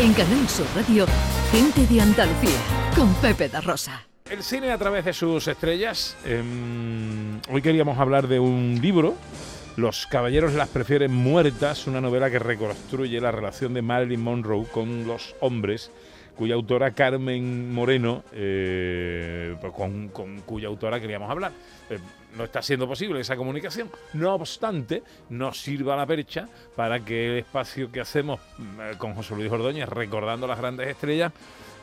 En Canal Sur Radio, Gente de Andalucía, con Pepe da Rosa. El cine a través de sus estrellas. Em, hoy queríamos hablar de un libro, Los caballeros las prefieren muertas, una novela que reconstruye la relación de Marilyn Monroe con los hombres cuya autora Carmen Moreno, eh, con, cuya autora queríamos hablar. Eh, no está siendo posible esa comunicación. No obstante, nos sirva la percha para que el espacio que hacemos mm, con José Luis Ordóñez, recordando las grandes estrellas,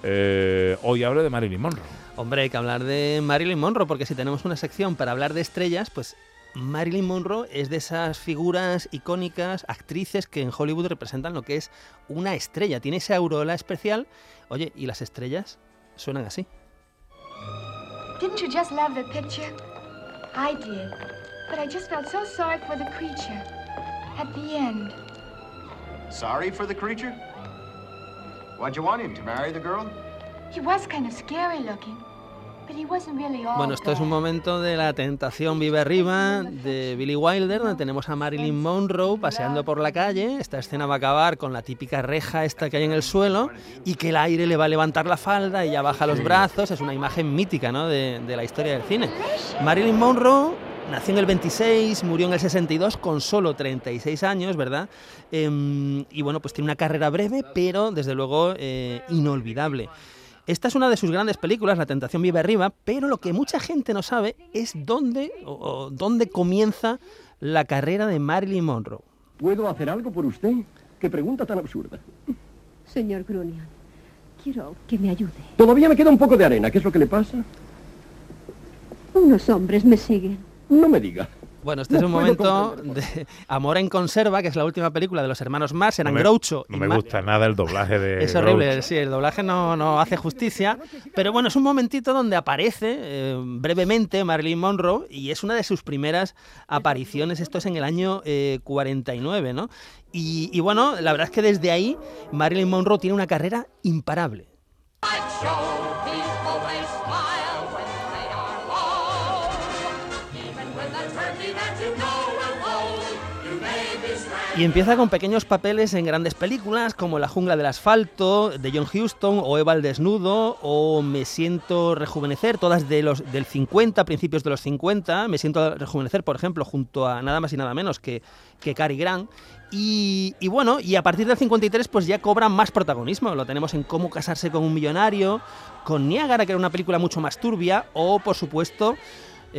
eh, hoy hable de Marilyn Monroe. Hombre, hay que hablar de Marilyn Monroe, porque si tenemos una sección para hablar de estrellas, pues Marilyn Monroe es de esas figuras icónicas, actrices que en Hollywood representan lo que es una estrella. Tiene esa aureola especial. Oye, ¿y las estrellas? Suenan así. Didn't you just love the picture? I did. But I just felt so sorry for the creature at the end. Sorry for the creature? Why'd you want him to marry the girl? He was kind of scary looking. Bueno, esto es un momento de la tentación vive arriba de Billy Wilder, donde tenemos a Marilyn Monroe paseando por la calle. Esta escena va a acabar con la típica reja esta que hay en el suelo y que el aire le va a levantar la falda y ya baja los brazos. Es una imagen mítica ¿no? de, la historia del cine. Marilyn Monroe nació en el 26, murió en el 62 con solo 36 años, ¿verdad? Em, y bueno, pues tiene una carrera breve, pero desde luego eh, inolvidable. Esta es una de sus grandes películas, La tentación vive arriba, pero lo que mucha gente no sabe es dónde, o, dónde comienza la carrera de Marilyn Monroe. ¿Puedo hacer algo por usted? ¿Qué pregunta tan absurda? Señor Grunion, quiero que me ayude. Todavía me queda un poco de arena. ¿Qué es lo que le pasa? Unos hombres me siguen. No me diga. Bueno, este es un momento de Amor en conserva, que es la última película de los hermanos Marx, eran no Groucho. No me gusta nada el doblaje de Es horrible, sí, el doblaje no, no, hace justicia, pero bueno, es un momentito donde aparece eh, brevemente Marilyn Monroe y es una de sus primeras apariciones, esto es en el año 49, eh, ¿no? Y, y bueno, la verdad es que desde ahí Marilyn Monroe tiene una carrera imparable. Y empieza con pequeños papeles en grandes películas como La jungla del asfalto de John Huston o Eva el desnudo o Me siento rejuvenecer, todas de los del 50, principios de los 50. Me siento rejuvenecer, por ejemplo, junto a nada más y nada menos que, que Cary Grant. Y, y, bueno, y a partir del 53 pues ya cobra más protagonismo. Lo tenemos en Cómo casarse con un millonario, con Niágara, que era una película mucho más turbia, o por supuesto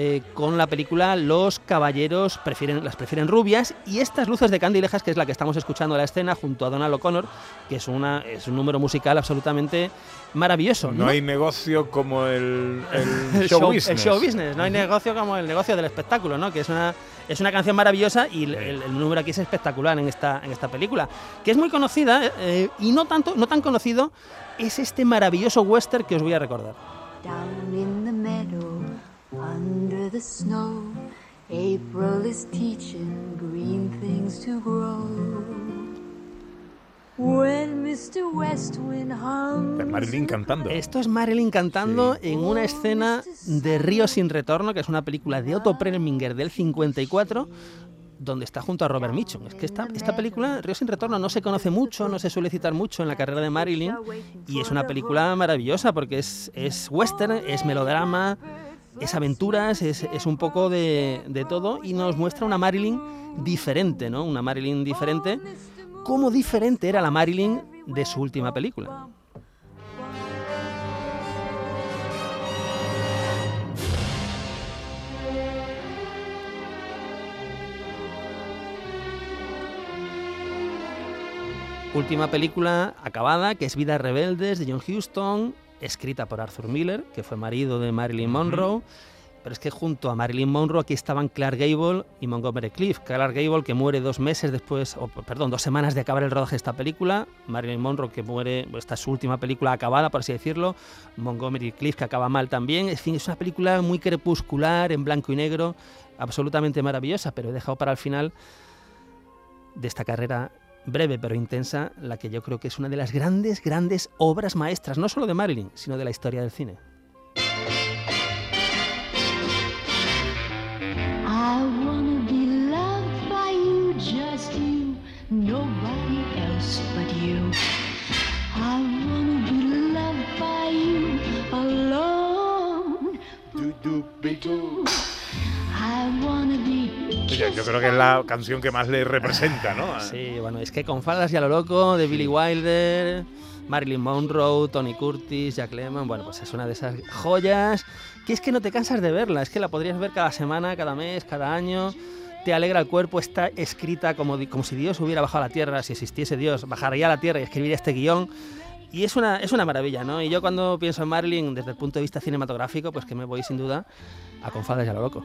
eh, con la película Los caballeros prefieren, las prefieren rubias y estas luces de Candilejas, que es la que estamos escuchando en la escena junto a Donald O'Connor, que es, una, es un número musical absolutamente maravilloso. No, hay negocio como el, show, business. El show business, no hay negocio como el negocio del espectáculo, ¿no? que es una, es una canción maravillosa y el, número aquí es espectacular en esta, en esta película, que es muy conocida eh, y no, tanto, no tan conocido es este maravilloso western que os voy a recordar. Under the snow, April is teaching green things to grow. When Mr. West hums... Marilyn cantando. Esto es Marilyn cantando en una escena de Río sin retorno, que es una película de Otto Preminger del 54, donde está junto a Robert Mitchum. Es que esta, esta película, Río sin retorno, no se conoce mucho, no se suele citar mucho en la carrera de Marilyn, y es una película maravillosa porque es, es western, es melodrama, es aventuras, es, es un poco de, de, todo y nos muestra una Marilyn diferente, ¿no? Una Marilyn diferente, como diferente era la Marilyn de su última película. Última película acabada, que es Vidas Rebeldes de John Huston, escrita por Arthur Miller, que fue marido de Marilyn Monroe. Pero es que junto a Marilyn Monroe aquí estaban Clark Gable y Montgomery Cliff. Clark Gable que muere dos meses después, o perdón, dos semanas de acabar el rodaje de esta película. Marilyn Monroe que muere, esta es su última película acabada, por así decirlo. Montgomery Cliff que acaba mal también. En fin, es una película muy crepuscular, en blanco y negro, absolutamente maravillosa, pero he dejado para el final de esta carrera breve pero intensa, la que yo creo que es una de las grandes, grandes obras maestras, no solo de Marilyn, sino de la historia del cine. do yo creo que es la canción que más le representa, ¿no? Sí, bueno, es que con faldas y a lo loco de Billy Wilder, Marilyn Monroe, Tony Curtis, Jack Lemmon, bueno, pues es una de esas joyas que es que no te cansas de verla, es que la podrías ver cada semana, cada mes, cada año te alegra el cuerpo, está escrita como, como si Dios hubiera bajado a la tierra, si existiese Dios, bajaría a la tierra y escribiría este guion. Y es una, es una maravilla, ¿no? Y yo cuando pienso en Marilyn desde el punto de vista cinematográfico, pues que me voy sin duda a Confadas y a lo loco.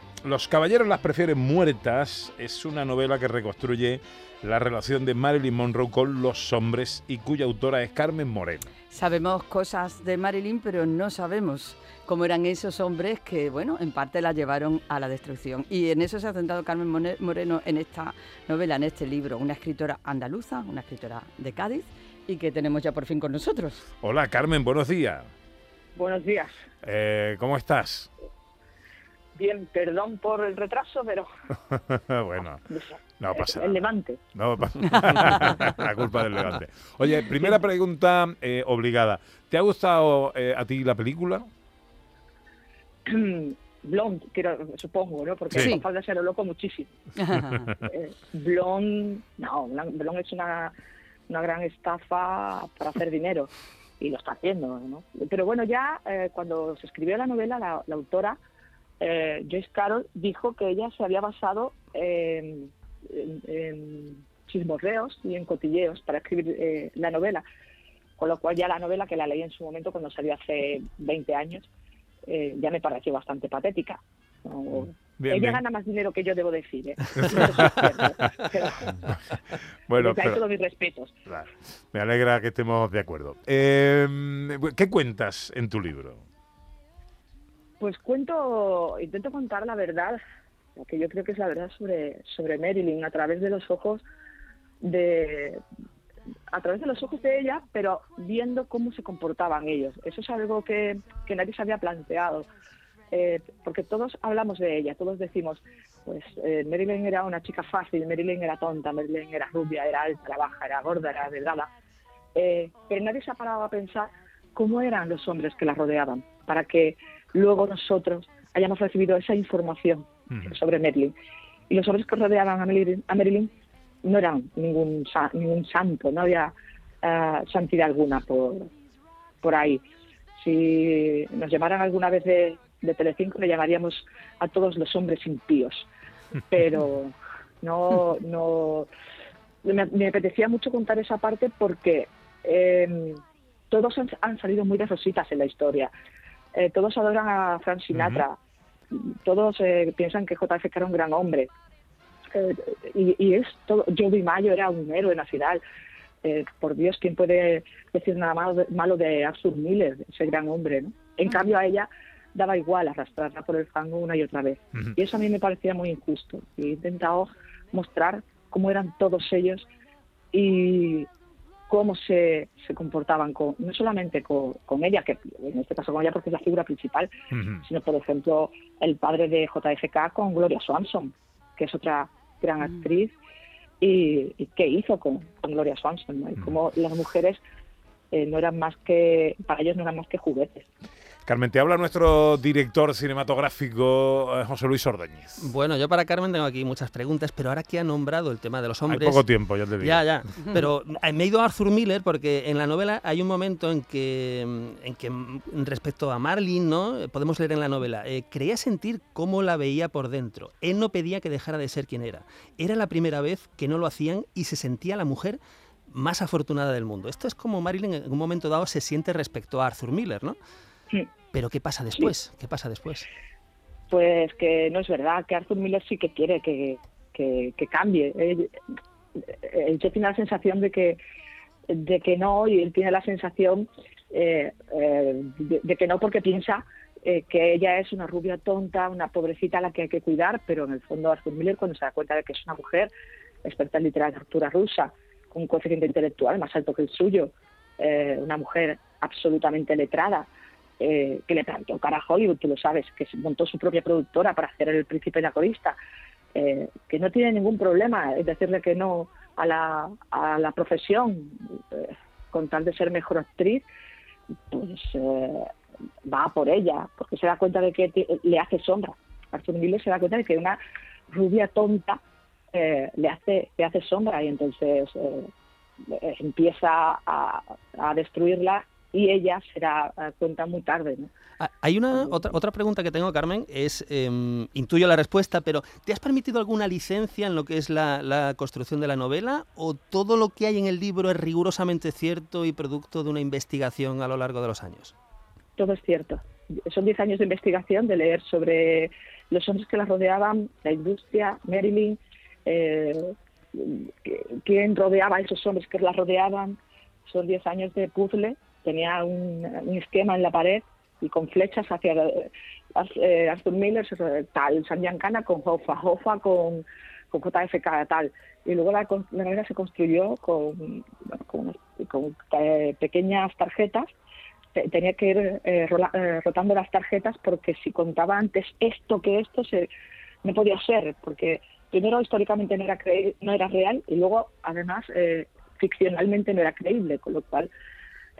los caballeros las prefieren muertas. Es una novela que reconstruye la relación de Marilyn Monroe con los hombres y cuya autora es Carmen Moreno. Sabemos cosas de Marilyn, pero no sabemos cómo eran esos hombres que, bueno, en parte la llevaron a la destrucción. Y en eso se ha centrado Carmen Moreno en esta novela, en este libro, una escritora andaluza, una escritora de Cádiz y que tenemos ya por fin con nosotros. Hola Carmen, buenos días. Buenos días. Eh, ¿Cómo estás? Bien, perdón por el retraso, pero... bueno, no pasa nada. El levante. No, la culpa del levante. Oye, primera pregunta eh, obligada. ¿Te ha gustado eh, a ti la película? Blonde, supongo, ¿no? Porque sí. falta ser loco muchísimo. eh, Blonde, no, Blonde es una, una gran estafa para hacer dinero y lo está haciendo, ¿no? Pero bueno, ya eh, cuando se escribió la novela, la, autora eh, Joyce Carol dijo que ella se había basado en, chismorreos y en cotilleos para escribir eh, la novela, con lo cual ya la novela que la leí en su momento cuando salió hace 20 años eh, ya me pareció bastante patética. Ella gana más dinero que yo, debo decir. ¿eh? bueno, pero, todos mis respetos. me alegra que estemos de acuerdo. ¿Qué cuentas en tu libro? Pues cuento, intento contar la verdad, que yo creo que es la verdad sobre, sobre Marilyn, a través de los ojos de, a través de los ojos de ella, pero viendo cómo se comportaban ellos. Eso es algo que, que nadie se había planteado, eh, porque todos hablamos de ella, todos decimos, pues eh, Marilyn era una chica fácil, Marilyn era tonta, Marilyn era rubia, era alta, baja, era gorda, era delgada, eh, pero nadie se ha parado a pensar cómo eran los hombres que la rodeaban, para que luego nosotros hayamos recibido esa información sobre Marilyn. Y los hombres que rodeaban a Marilyn no eran ningún, ningún santo, no había uh, santidad alguna por, por ahí. Si nos llamaran alguna vez de, de Telecinco, le llamaríamos a todos los hombres impíos. Pero no, no, me, apetecía mucho contar esa parte porque eh, todos han, salido muy de rositas en la historia. Eh, todos adoran a Frank Sinatra. Todos eh, piensan que JFK era un gran hombre. Eh, y, y, es todo. Joey Mayo era un héroe nacional. Eh, por Dios, ¿quién puede decir nada malo, malo de Arthur Miller, ese gran hombre? ¿no? En cambio, a ella daba igual arrastrarla por el fango una y otra vez. Y eso a mí me parecía muy injusto. Y he intentado mostrar cómo eran todos ellos y cómo se, se comportaban con, no solamente con, con, ella, que en este caso con ella porque es la figura principal, sino por ejemplo el padre de JFK con Gloria Swanson, que es otra gran mm. actriz, y, qué hizo con, Gloria Swanson, y mm. cómo las mujeres eh, no eran más que, para ellos no eran más que juguetes. Carmen, te habla nuestro director cinematográfico, eh, José Luis Ordóñez. Bueno, yo para Carmen tengo aquí muchas preguntas, pero ahora que ha nombrado el tema de los hombres... Hay poco tiempo, ya te digo. Ya, ya. Pero eh, me he ido a Arthur Miller porque en la novela hay un momento en que, en que mm, respecto a Marlene, ¿no? Podemos leer en la novela, eh, creía sentir cómo la veía por dentro. Él no pedía que dejara de ser quien era. Era la primera vez que no lo hacían y se sentía la mujer más afortunada del mundo. Esto es como Marilyn en un momento dado se siente respecto a Arthur Miller, ¿no? Pero ¿qué pasa después? ¿Qué pasa después? Pues que no es verdad, que Arthur Miller sí que quiere que, que, cambie. Él, tiene la sensación de que, de que no, y él tiene la sensación eh, eh, de, que no porque piensa eh, que ella es una rubia tonta, una pobrecita a la que hay que cuidar, pero en el fondo Arthur Miller cuando se da cuenta de que es una mujer experta en literatura rusa, con un coeficiente intelectual más alto que el suyo, una mujer absolutamente letrada, eh, que le plantó cara a Hollywood, tú lo sabes, que montó su propia productora para hacer El Príncipe y la Corista, eh, que no tiene ningún problema en decirle que no a la, a la profesión eh, con tal de ser mejor actriz, pues va por ella, porque se da cuenta de que le hace sombra. Arthur Miller se da cuenta de que una rubia tonta le hace le hace sombra y entonces empieza a, a destruirla y ella se da cuenta muy tarde. ¿no? Ah, hay una otra, otra pregunta que tengo, Carmen, es, em, intuyo la respuesta, pero ¿te has permitido alguna licencia en lo que es la, la, construcción de la novela o todo lo que hay en el libro es rigurosamente cierto y producto de una investigación a lo largo de los años? Todo es cierto. Son 10 años de investigación, de leer sobre los hombres que la rodeaban, la industria, Marilyn, eh, quién rodeaba a esos hombres que la rodeaban. Son 10 años de puzzle tenía un, esquema en la pared y con flechas hacia eh, Arthur Miller, tal, San Giancana con Hoffa, Hoffa con, con JFK, tal. Y luego la, la se construyó con, con, eh, pequeñas tarjetas. Tenía que ir eh, rotando las tarjetas porque si contaba antes esto que esto, se, no podía ser, porque primero históricamente no era, no era real y luego además ficcionalmente no era creíble, con lo cual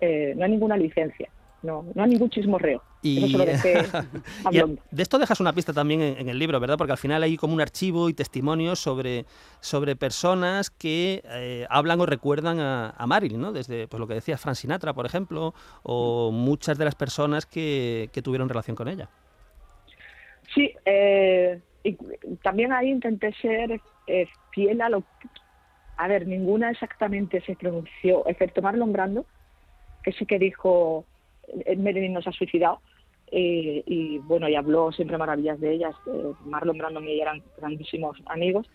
eh, no hay ninguna licencia. No, no hay ningún chismorreo. Y, de esto dejas una pista también en, el libro, ¿verdad? Porque al final hay como un archivo y testimonios sobre, sobre personas que eh, hablan o recuerdan a, Marilyn, ¿no? Desde pues, lo que decía Frank Sinatra, por ejemplo, o muchas de las personas que, que tuvieron relación con ella. Sí, eh, y también ahí intenté ser fiel a lo... A ver, ninguna exactamente se pronunció, excepto Marlon Brando, que sí que dijo, eh, Marilyn nos ha suicidado, eh, y bueno, y habló siempre maravillas de ellas, Marlon Brando y ella eran grandísimos amigos.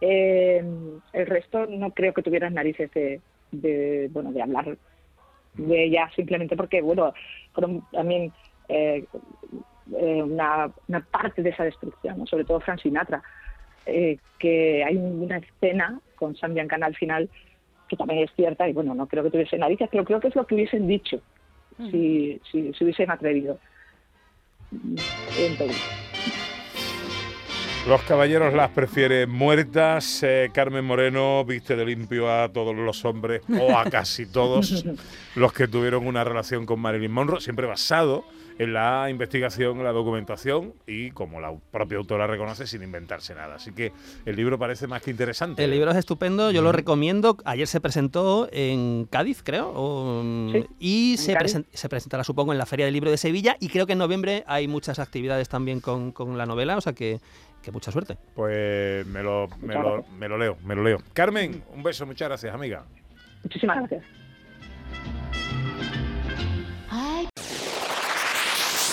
Eh, el resto no creo que tuvieran narices de, bueno, de hablar de ella simplemente porque, bueno, fueron también una, una, parte de esa destrucción, sobre todo Frank Sinatra, que hay una escena con Sam Giancana al final que también es cierta, y bueno, no creo que tuviesen narices, pero creo que es lo que hubiesen dicho si, si, si, hubiesen atrevido. Los caballeros las prefieren muertas. Eh, Carmen Moreno viste de limpio a todos los hombres, o a casi todos, los que tuvieron una relación con Marilyn Monroe, siempre basado en la investigación, en la documentación y, como la propia autora reconoce, sin inventarse nada. Así que el libro parece más que interesante. El libro es estupendo, yo lo recomiendo. Ayer se presentó en Cádiz, creo, y se, se, presentará, supongo, en la Feria del Libro de Sevilla y creo que en noviembre hay muchas actividades también con, la novela, o sea que, que mucha suerte. Pues me lo, me lo, me lo leo, me lo leo. Carmen, un beso, muchas gracias, amiga. Muchísimas gracias.